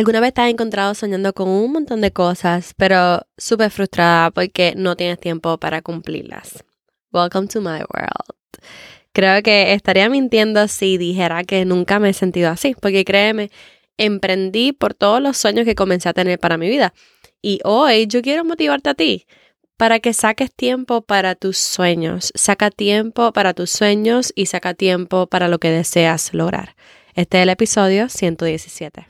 ¿Alguna vez te has encontrado soñando con un montón de cosas, pero súper frustrada porque no tienes tiempo para cumplirlas? Welcome to my world. Creo que estaría mintiendo si dijera que nunca me he sentido así, porque créeme, emprendí por todos los sueños que comencé a tener para mi vida. Y hoy yo quiero motivarte a ti para que saques tiempo para tus sueños. Saca tiempo para tus sueños y saca tiempo para lo que deseas lograr. Este es el episodio 117.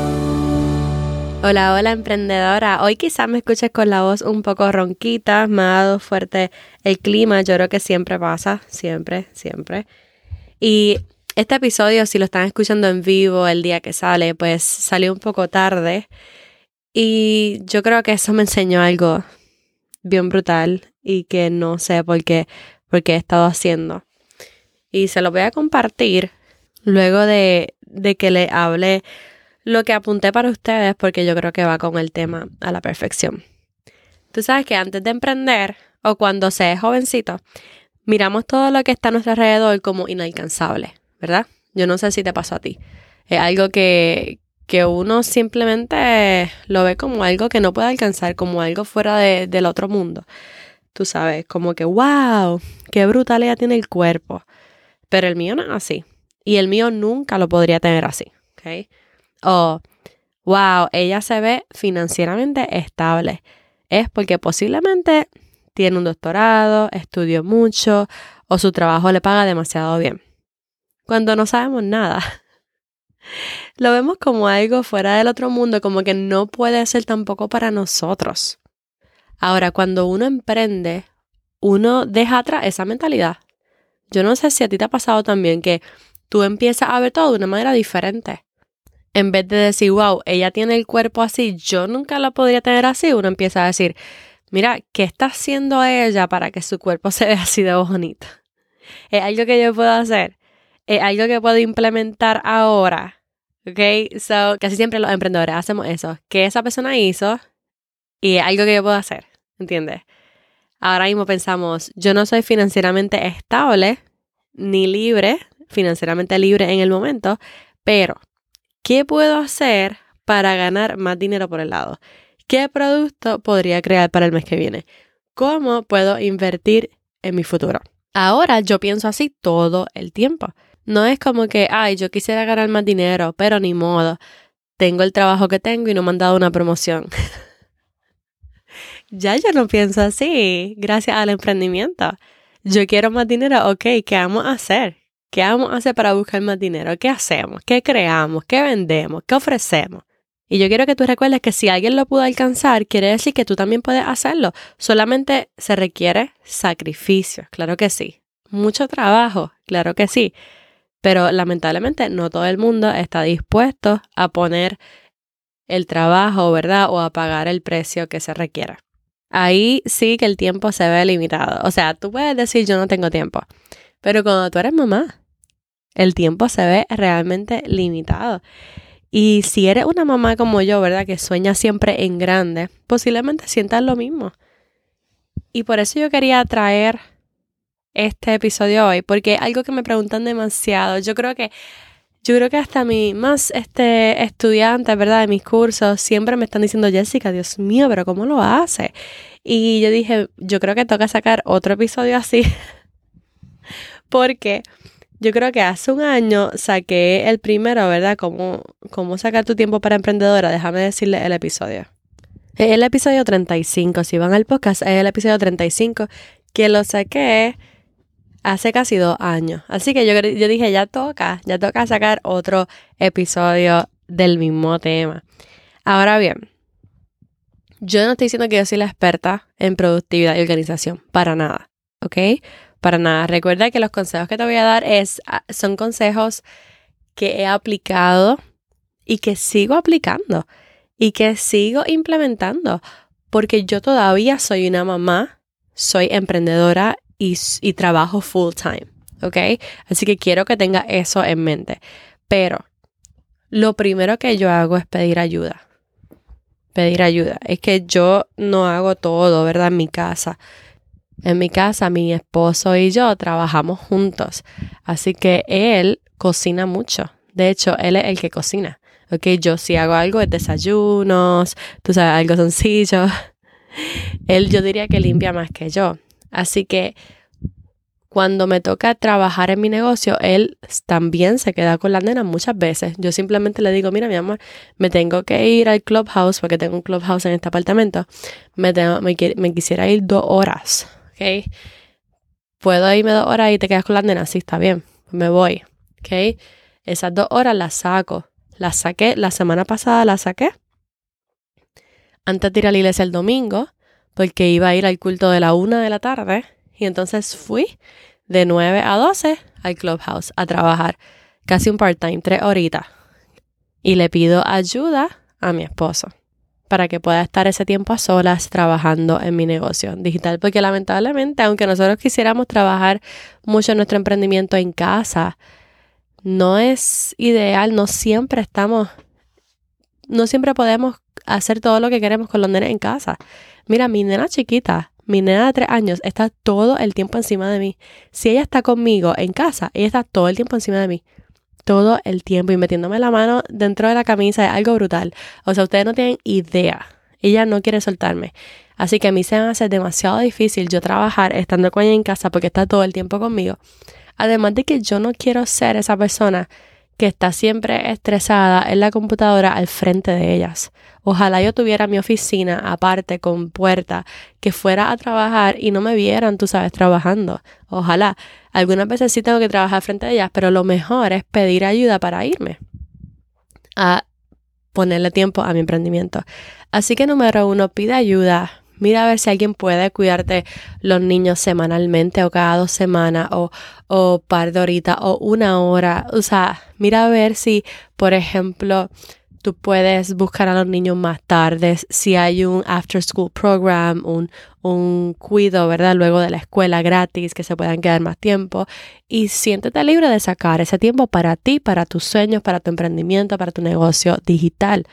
Hola, hola emprendedora. Hoy quizás me escuches con la voz un poco ronquita, me ha dado fuerte el clima, yo creo que siempre pasa, siempre, siempre. Y este episodio, si lo están escuchando en vivo el día que sale, pues salió un poco tarde. Y yo creo que eso me enseñó algo bien brutal y que no sé por qué, por qué he estado haciendo. Y se lo voy a compartir luego de, de que le hable lo que apunté para ustedes porque yo creo que va con el tema a la perfección. Tú sabes que antes de emprender o cuando se es jovencito, miramos todo lo que está a nuestro alrededor como inalcanzable, ¿verdad? Yo no sé si te pasó a ti. Es algo que, que uno simplemente lo ve como algo que no puede alcanzar, como algo fuera de, del otro mundo. Tú sabes, como que, wow, qué brutalidad tiene el cuerpo. Pero el mío no es así. Y el mío nunca lo podría tener así, ¿ok? O wow, ella se ve financieramente estable. Es porque posiblemente tiene un doctorado, estudió mucho o su trabajo le paga demasiado bien. Cuando no sabemos nada, lo vemos como algo fuera del otro mundo, como que no puede ser tampoco para nosotros. Ahora, cuando uno emprende, uno deja atrás esa mentalidad. Yo no sé si a ti te ha pasado también que tú empiezas a ver todo de una manera diferente en vez de decir, wow, ella tiene el cuerpo así, yo nunca la podría tener así, uno empieza a decir, mira, ¿qué está haciendo ella para que su cuerpo se vea así de bonito? Es algo que yo puedo hacer, es algo que puedo implementar ahora. ¿Ok? So, casi siempre los emprendedores hacemos eso. Que esa persona hizo y es algo que yo puedo hacer. ¿Entiendes? Ahora mismo pensamos, yo no soy financieramente estable ni libre, financieramente libre en el momento, pero ¿Qué puedo hacer para ganar más dinero por el lado? ¿Qué producto podría crear para el mes que viene? ¿Cómo puedo invertir en mi futuro? Ahora yo pienso así todo el tiempo. No es como que, ay, yo quisiera ganar más dinero, pero ni modo. Tengo el trabajo que tengo y no me han dado una promoción. ya yo no pienso así, gracias al emprendimiento. Yo quiero más dinero, ok, ¿qué vamos a hacer? ¿Qué vamos a hacer para buscar más dinero? ¿Qué hacemos? ¿Qué creamos? ¿Qué vendemos? ¿Qué ofrecemos? Y yo quiero que tú recuerdes que si alguien lo pudo alcanzar, quiere decir que tú también puedes hacerlo. Solamente se requiere sacrificio, claro que sí. Mucho trabajo, claro que sí. Pero lamentablemente no todo el mundo está dispuesto a poner el trabajo, ¿verdad? O a pagar el precio que se requiera. Ahí sí que el tiempo se ve limitado. O sea, tú puedes decir yo no tengo tiempo. Pero cuando tú eres mamá, el tiempo se ve realmente limitado. Y si eres una mamá como yo, ¿verdad? Que sueña siempre en grande, posiblemente sientas lo mismo. Y por eso yo quería traer este episodio hoy, porque algo que me preguntan demasiado. Yo creo que yo creo que hasta mi más este estudiantes, ¿verdad? De mis cursos siempre me están diciendo, "Jessica, Dios mío, pero ¿cómo lo hace?" Y yo dije, yo creo que toca sacar otro episodio así porque yo creo que hace un año saqué el primero, ¿verdad? Cómo, cómo sacar tu tiempo para emprendedora. Déjame decirle el episodio. Es el episodio 35. Si van al podcast, es el episodio 35 que lo saqué hace casi dos años. Así que yo, yo dije, ya toca, ya toca sacar otro episodio del mismo tema. Ahora bien, yo no estoy diciendo que yo soy la experta en productividad y organización, para nada, ¿ok? Para nada. Recuerda que los consejos que te voy a dar es, ah, son consejos que he aplicado y que sigo aplicando. y que sigo implementando porque yo todavía soy una mamá, soy emprendedora y, trabajo full time, ¿ok? Así que quiero que tenga eso en mente. Pero lo primero que yo hago es pedir ayuda. Pedir ayuda. Es que yo no hago todo, ¿verdad? En mi casa. En mi casa, mi esposo y yo trabajamos juntos. Así que él cocina mucho. De hecho, él es el que cocina. Ok, yo si hago algo de desayunos, tú sabes, algo sencillo. Él yo diría que limpia más que yo. Así que cuando me toca trabajar en mi negocio, él también se queda con la nena muchas veces. Yo simplemente le digo, mira, mi amor, me tengo que ir al clubhouse porque tengo un clubhouse en este apartamento. Me, me, quisiera ir dos horas, ¿ok? ¿Puedo irme dos horas y te quedas con la nena? Sí, está bien, me voy, ¿ok? Esas dos horas las saco. Las saqué, la semana pasada las saqué. Antes de ir a la iglesia el domingo, porque iba a ir al culto de la una de la tarde y entonces fui de 9 a 12 al clubhouse a trabajar casi un part-time, tres horitas. Y le pido ayuda a mi esposo para que pueda estar ese tiempo a solas trabajando en mi negocio digital. Porque lamentablemente, aunque nosotros quisiéramos trabajar mucho en nuestro emprendimiento en casa, no es ideal, no siempre estamos, no siempre podemos hacer todo lo que queremos con los nenes en casa. Mira, mi nena chiquita mi nena de tres años está todo el tiempo encima de mí. Si ella está conmigo en casa, ella está todo el tiempo encima de mí. Todo el tiempo y metiéndome la mano dentro de la camisa es algo brutal. O sea, ustedes no tienen idea. Ella no quiere soltarme. Así que a mí se me hace demasiado difícil yo trabajar estando con ella en casa porque está todo el tiempo conmigo. Además de que yo no quiero ser esa persona que está siempre estresada en la computadora al frente de ellas. Ojalá yo tuviera mi oficina aparte con puerta, que fuera a trabajar y no me vieran, tú sabes, trabajando. Ojalá. Algunas veces sí tengo que trabajar frente a ellas, pero lo mejor es pedir ayuda para irme a ponerle tiempo a mi emprendimiento. Así que número uno, pide ayuda Mira a ver si alguien puede cuidarte los niños semanalmente o cada dos semanas o, o par de horitas o una hora. O sea, mira a ver si, por ejemplo, tú puedes buscar a los niños más tarde, si hay un after school program, un, un cuido, ¿verdad? Luego de la escuela gratis, que se puedan quedar más tiempo. Y siéntete libre de sacar ese tiempo para ti, para tus sueños, para tu emprendimiento, para tu negocio digital.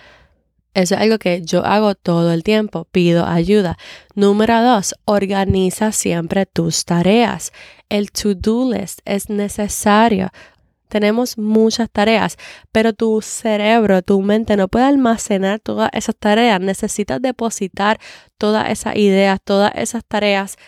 Eso es algo que yo hago todo el tiempo, pido ayuda. Número dos, organiza siempre tus tareas. El to-do list es necesario. Tenemos muchas tareas, pero tu cerebro, tu mente no puede almacenar todas esas tareas. Necesitas depositar todas esas ideas, todas esas tareas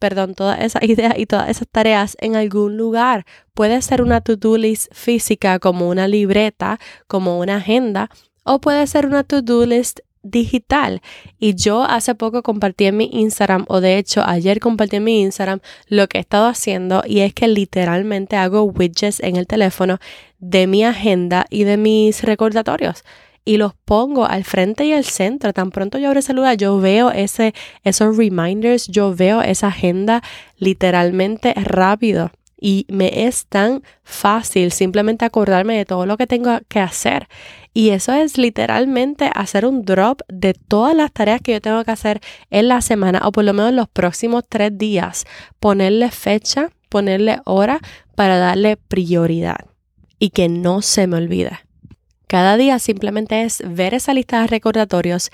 perdón, todas esas ideas y todas esas tareas en algún lugar. Puede ser una to-do list física como una libreta, como una agenda, o puede ser una to-do list digital. Y yo hace poco compartí en mi Instagram, o de hecho ayer compartí en mi Instagram lo que he estado haciendo y es que literalmente hago widgets en el teléfono de mi agenda y de mis recordatorios. Y los pongo al frente y al centro. Tan pronto yo abro lugar, yo veo ese, esos reminders, yo veo esa agenda literalmente rápido y me es tan fácil simplemente acordarme de todo lo que tengo que hacer. Y eso es literalmente hacer un drop de todas las tareas que yo tengo que hacer en la semana o por lo menos los próximos tres días. Ponerle fecha, ponerle hora para darle prioridad y que no se me olvide. Cada día simplemente es ver esa lista de recordatorios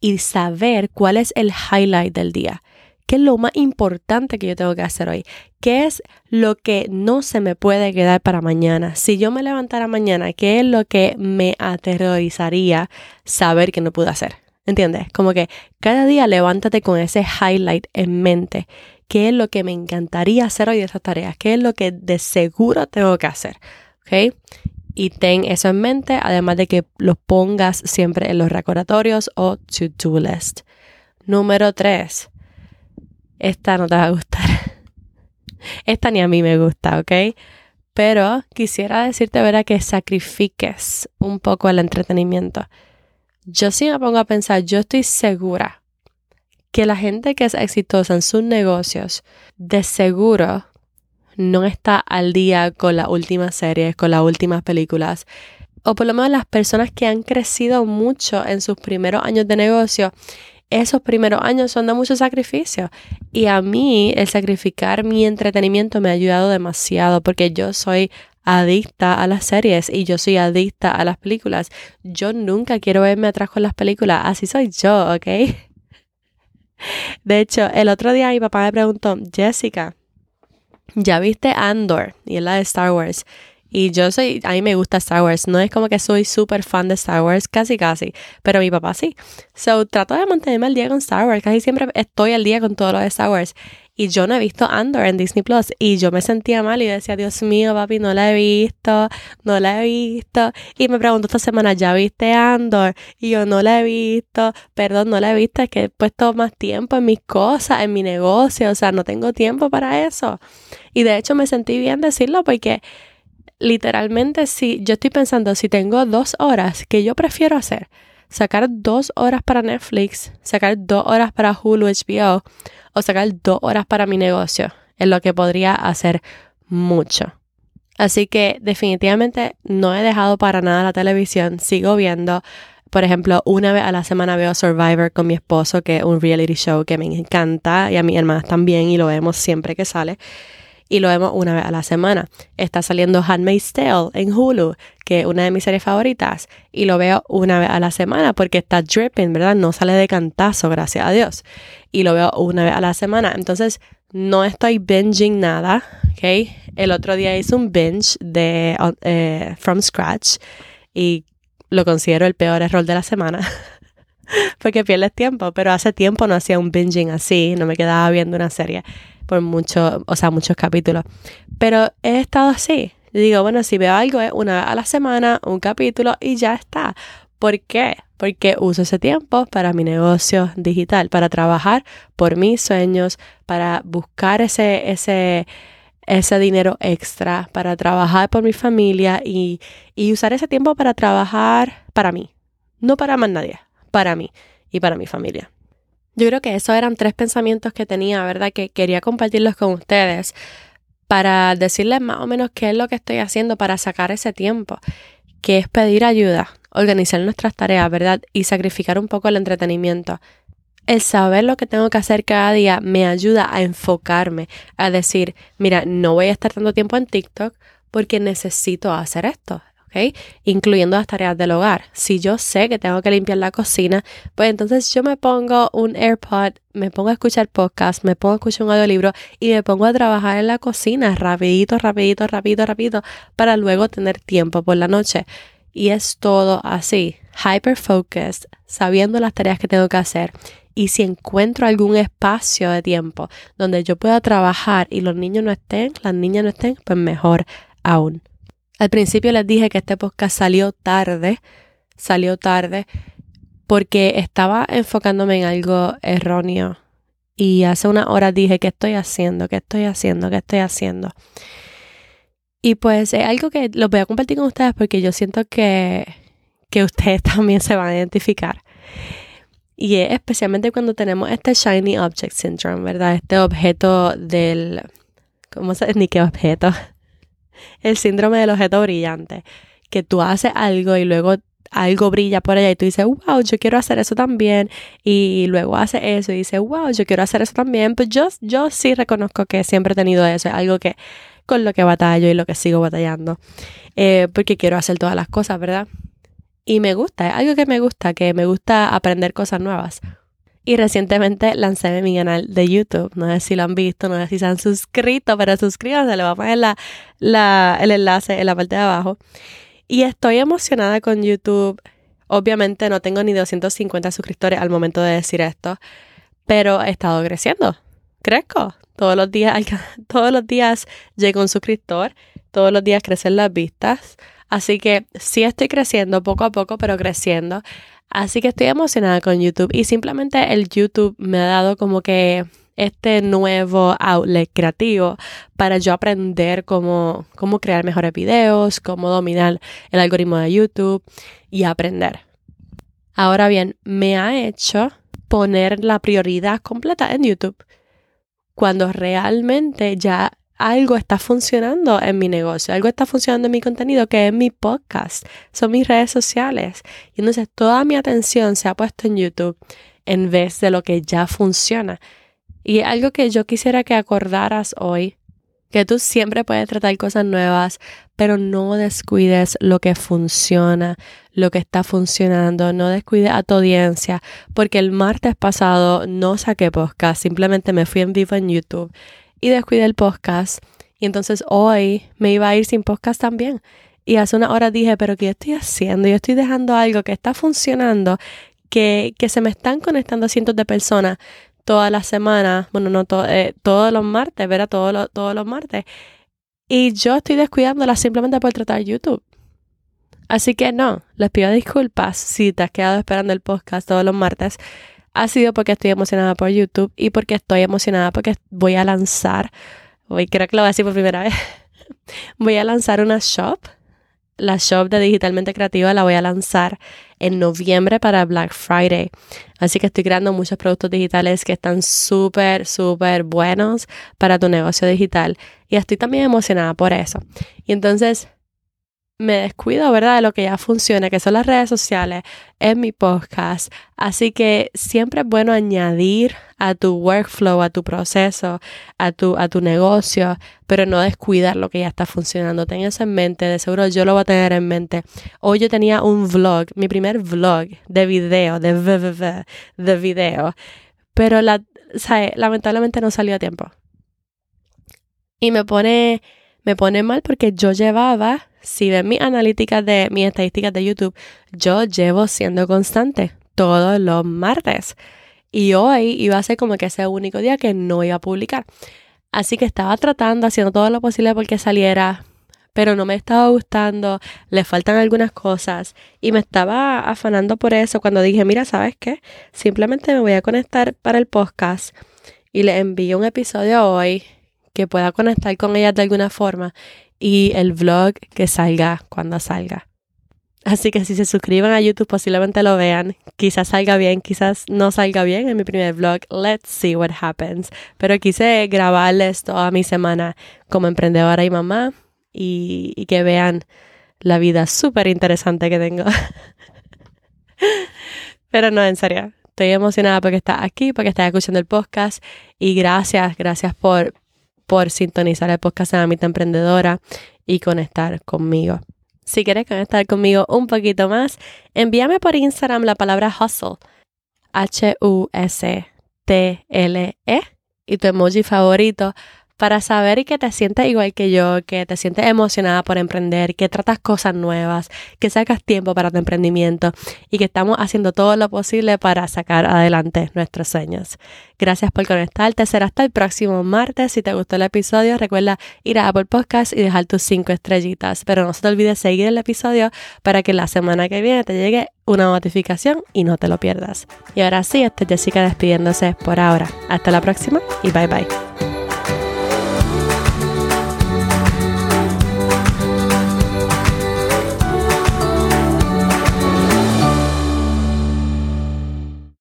y saber cuál es el highlight del día. ¿Qué es lo más importante que yo tengo que hacer hoy? ¿Qué es lo que no se me puede quedar para mañana? Si yo me levantara mañana, ¿qué es lo que me aterrorizaría saber que no pude hacer? ¿Entiendes? Como que cada día levántate con ese highlight en mente. ¿Qué es lo que me encantaría hacer hoy de esas tareas? ¿Qué es lo que de seguro tengo que hacer? ¿Ok? Y ten eso en mente, además de que lo pongas siempre en los recordatorios o to-do list. Número tres, esta no te va a gustar. Esta ni a mí me gusta, ¿ok? Pero quisiera decirte, ¿verdad? Que sacrifiques un poco el entretenimiento. Yo sí me pongo a pensar, yo estoy segura que la gente que es exitosa en sus negocios, de seguro no está al día con las últimas series, con las últimas películas. o por lo menos las personas que han crecido mucho en sus primeros años de negocio, esos primeros años son de mucho sacrificio. Y a mí el sacrificar mi entretenimiento me ha ayudado demasiado porque yo soy adicta a las series y yo soy adicta a las películas. Yo nunca quiero verme atrás con las películas. Así soy yo, ¿ok? De hecho, el otro día mi papá me preguntó, Jessica, ¿ya viste Andor? Y es la de Star Wars. Y yo soy, a mí me gusta Star Wars. No es como que soy súper fan de Star Wars, casi casi. Pero mi papá sí. So trato de mantenerme al día con Star Wars. Casi siempre estoy al día con todo lo de Star Wars. Y yo no he visto Andor en Disney Plus. Y yo me sentía mal y decía, Dios mío, papi, no la he visto, no la he visto. Y me preguntó esta semana, ¿ya viste Andor? Y yo no la he visto, perdón, no la he visto, es que he puesto más tiempo en mis cosas, en mi negocio, o sea, no tengo tiempo para eso. Y de hecho me sentí bien decirlo porque literalmente si yo estoy pensando, si tengo dos horas, ¿qué yo prefiero hacer? Sacar dos horas para Netflix, sacar dos horas para Hulu, HBO o sacar dos horas para mi negocio, es lo que podría hacer mucho. Así que definitivamente no he dejado para nada la televisión, sigo viendo. Por ejemplo, una vez a la semana veo Survivor con mi esposo, que es un reality show que me encanta, y a mi hermanas también, y lo vemos siempre que sale y lo vemos una vez a la semana. Está saliendo Handmaid's Tale en Hulu, que es una de mis series favoritas, y lo veo una vez a la semana porque está dripping, ¿verdad? No sale de cantazo, gracias a Dios. Y lo veo una vez a la semana. Entonces, no estoy binging nada, ¿ok? El otro día hice un binge de eh, From Scratch y lo considero el peor error de la semana. porque pierdes tiempo, pero hace tiempo no hacía un binging así, no me quedaba viendo una serie por muchos, o sea, muchos capítulos. Pero he estado así. Digo, bueno, si veo algo es una vez a la semana, un capítulo y ya está. ¿Por qué? Porque uso ese tiempo para mi negocio digital, para trabajar por mis sueños, para buscar ese, ese, ese dinero extra, para trabajar por mi familia y, y usar ese tiempo para trabajar para mí. No para más nadie, para mí y para mi familia. Yo creo que esos eran tres pensamientos que tenía, ¿verdad? Que quería compartirlos con ustedes para decirles más o menos qué es lo que estoy haciendo para sacar ese tiempo, que es pedir ayuda, organizar nuestras tareas, ¿verdad? Y sacrificar un poco el entretenimiento. El saber lo que tengo que hacer cada día me ayuda a enfocarme, a decir, mira, no voy a estar tanto tiempo en TikTok porque necesito hacer esto. Incluyendo las tareas del hogar. Si yo sé que tengo que limpiar la cocina, pues entonces yo me pongo un AirPod, me pongo a escuchar podcast, me pongo a escuchar un audiolibro y me pongo a trabajar en la cocina rapidito, rapidito, rapidito, rapidito, para luego tener tiempo por la noche. Y es todo así, hyper focused, sabiendo las tareas que tengo que hacer. Y si encuentro algún espacio de tiempo donde yo pueda trabajar y los niños no estén, las niñas no estén, pues mejor aún. Al principio les dije que este podcast salió tarde, salió tarde porque estaba enfocándome en algo erróneo. Y hace una hora dije, ¿qué estoy haciendo? ¿Qué estoy haciendo? ¿Qué estoy haciendo? Y pues es algo que lo voy a compartir con ustedes porque yo siento que, que ustedes también se van a identificar. Y es especialmente cuando tenemos este Shiny Object Syndrome, ¿verdad? Este objeto del... ¿Cómo se Ni qué objeto el síndrome del objeto brillante, que tú haces algo y luego algo brilla por allá y tú dices, wow, yo quiero hacer eso también. Y luego haces eso y dices, wow, yo quiero hacer eso también. Pues yo, yo sí reconozco que siempre he tenido eso, es algo que con lo que batallo y lo que sigo batallando, eh, porque quiero hacer todas las cosas, ¿verdad? Y me gusta, es algo que me gusta, que me gusta aprender cosas nuevas. Y recientemente lancé mi canal de YouTube. No sé si lo han visto, no sé si se han suscrito, pero suscríbanse, le voy a poner el enlace en la parte de abajo. Y estoy emocionada con YouTube. Obviamente no tengo ni 250 suscriptores al momento de decir esto, pero he estado creciendo. Crezco. Todos los días, todos los días llega un suscriptor, todos los días crecen las vistas. Así que sí estoy creciendo poco a poco, pero creciendo. Así que estoy emocionada con YouTube y simplemente el YouTube me ha dado como que este nuevo outlet creativo para yo aprender cómo, cómo crear mejores videos, cómo dominar el algoritmo de YouTube y aprender. Ahora bien, me ha hecho poner la prioridad completa en YouTube cuando realmente ya algo está funcionando en mi negocio, algo está funcionando en mi contenido, que es mi podcast, son mis redes sociales. Y entonces toda mi atención se ha puesto en YouTube en vez de lo que ya funciona. Y algo que yo quisiera que acordaras hoy, que tú siempre puedes tratar cosas nuevas, pero no descuides lo que funciona, lo que está funcionando, no descuides a tu audiencia, porque el martes pasado no saqué podcast, simplemente me fui en vivo en YouTube y descuidé el podcast. Y entonces hoy me iba a ir sin podcast también. Y hace una hora dije, pero ¿qué estoy haciendo? Yo estoy dejando algo que está funcionando, que, que se me están conectando cientos de personas todas las semanas, bueno, no eh, todos los martes, ¿verdad? Todos todos los martes. Y yo estoy descuidándola simplemente por tratar YouTube. Así que no, les pido disculpas si te has quedado esperando el podcast todos los martes ha sido porque estoy emocionada por YouTube y porque estoy emocionada porque voy a lanzar, hoy creo que lo voy a decir por primera vez, voy a lanzar una shop. La shop de Digitalmente Creativa la voy a lanzar en noviembre para Black Friday. Así que estoy creando muchos productos digitales que están súper, súper buenos para tu negocio digital. Y estoy también emocionada por eso. Y entonces me descuido, ¿verdad? De lo que ya funciona, que son las redes sociales, en mi podcast. Así que siempre es bueno añadir a tu workflow, a tu proceso, a tu, a tu negocio, pero no descuidar lo que ya está funcionando. Ten eso en mente, de seguro yo lo voy a tener en mente. Hoy yo tenía un vlog, mi primer vlog de video, de de video, pero la, lamentablemente no salió a tiempo. Y me pone, me pone mal porque yo llevaba si ven mis analíticas de mis estadísticas de YouTube, yo llevo siendo constante todos los martes. Y hoy iba a ser como que ese único día que no iba a publicar. Así que estaba tratando, haciendo todo lo posible porque saliera, pero no me estaba gustando, le faltan algunas cosas y me estaba afanando por eso cuando dije, mira, ¿sabes qué? Simplemente me voy a conectar para el podcast y le envío un episodio hoy que pueda conectar con ella de alguna forma y el vlog que salga cuando salga. Así que si se suscriban a YouTube posiblemente lo vean. Quizás salga bien, quizás no salga bien en mi primer vlog. Let's see what happens. Pero quise grabarles toda mi semana como emprendedora y mamá y, que vean la vida súper interesante que tengo. Pero no, en serio. Estoy emocionada porque estás aquí, porque estás escuchando el podcast y gracias, gracias por, por sintonizar el podcast de Amita Emprendedora y conectar conmigo. Si quieres conectar conmigo un poquito más, envíame por Instagram la palabra hustle, H-U-S-T-L-E, y tu emoji favorito para saber que te sientes igual que yo, que te sientes emocionada por emprender, que tratas cosas nuevas, que sacas tiempo para tu emprendimiento y que estamos haciendo todo lo posible para sacar adelante nuestros sueños. Gracias por conectarte. Será hasta el próximo martes. Si te gustó el episodio, recuerda ir a Apple Podcast y dejar tus cinco estrellitas. Pero no se te olvide seguir el episodio para que la semana que viene te llegue una notificación y no te lo pierdas. Y ahora sí, esta es Jessica despidiéndose por ahora. Hasta la próxima y bye bye.